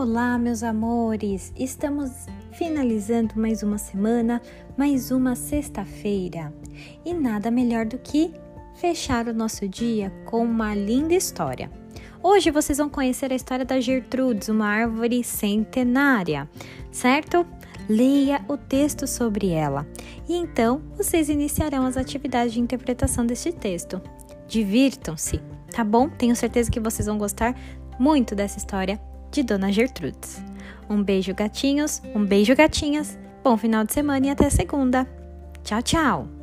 Olá, meus amores! Estamos finalizando mais uma semana, mais uma sexta-feira. E nada melhor do que fechar o nosso dia com uma linda história. Hoje vocês vão conhecer a história da Gertrudes, uma árvore centenária, certo? Leia o texto sobre ela e então vocês iniciarão as atividades de interpretação deste texto. Divirtam-se, tá bom? Tenho certeza que vocês vão gostar muito dessa história de Dona Gertrudes. Um beijo, gatinhos, um beijo, gatinhas. Bom final de semana e até segunda. Tchau, tchau!